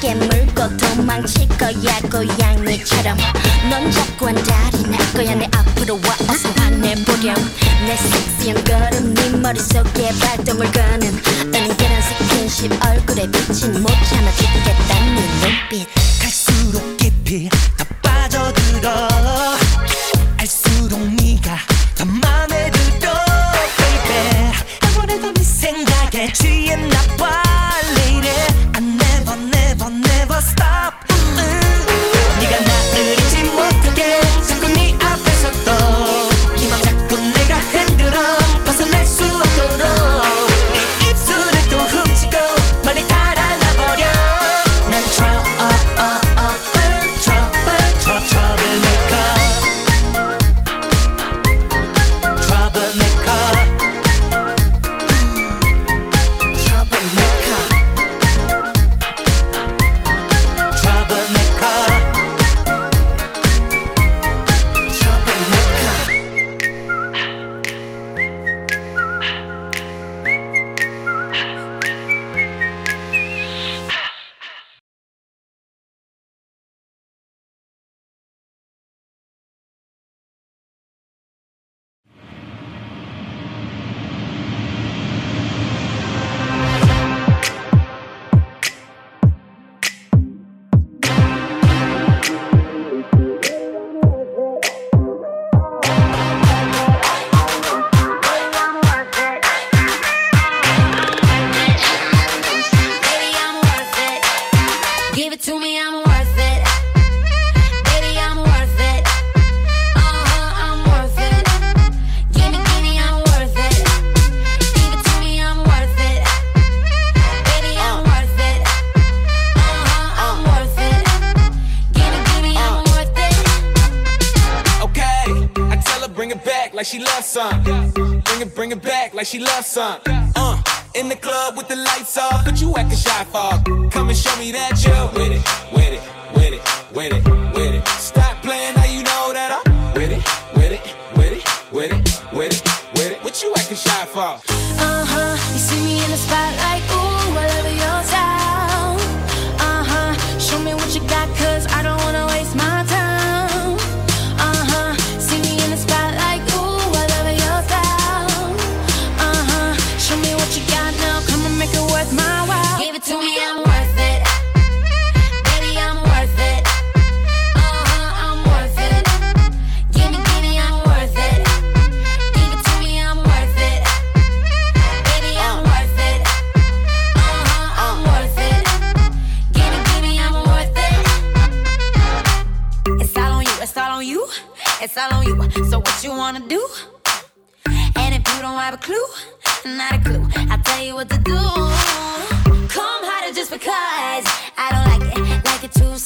내게 물고 도망칠 거야 고양이처럼. 넌 자꾸 안달이 날 거야 내 앞으로 와 어서 화내보렴. 내 섹시한 걸음 네 머릿속에 발동을 거는 은근한 스킨십 얼굴에 비친 못 참아 죽겠다는 눈빛. 갈수록 깊이 더 빠져들어 like she loves some. Bring it, bring it back like she loves some. Uh, in the club with the lights off, but you acting shy for. Come and show me that you're with it, with it, with it, with it, with it. Stop playing, now you know that I'm with it, with it, with it, with it, with it, with it. What you acting shy for? Uh-huh, you see me in the spotlight, ooh, So what you wanna do? And if you don't have a clue, not a clue, I'll tell you what to do. Come harder just because I don't like it, like it too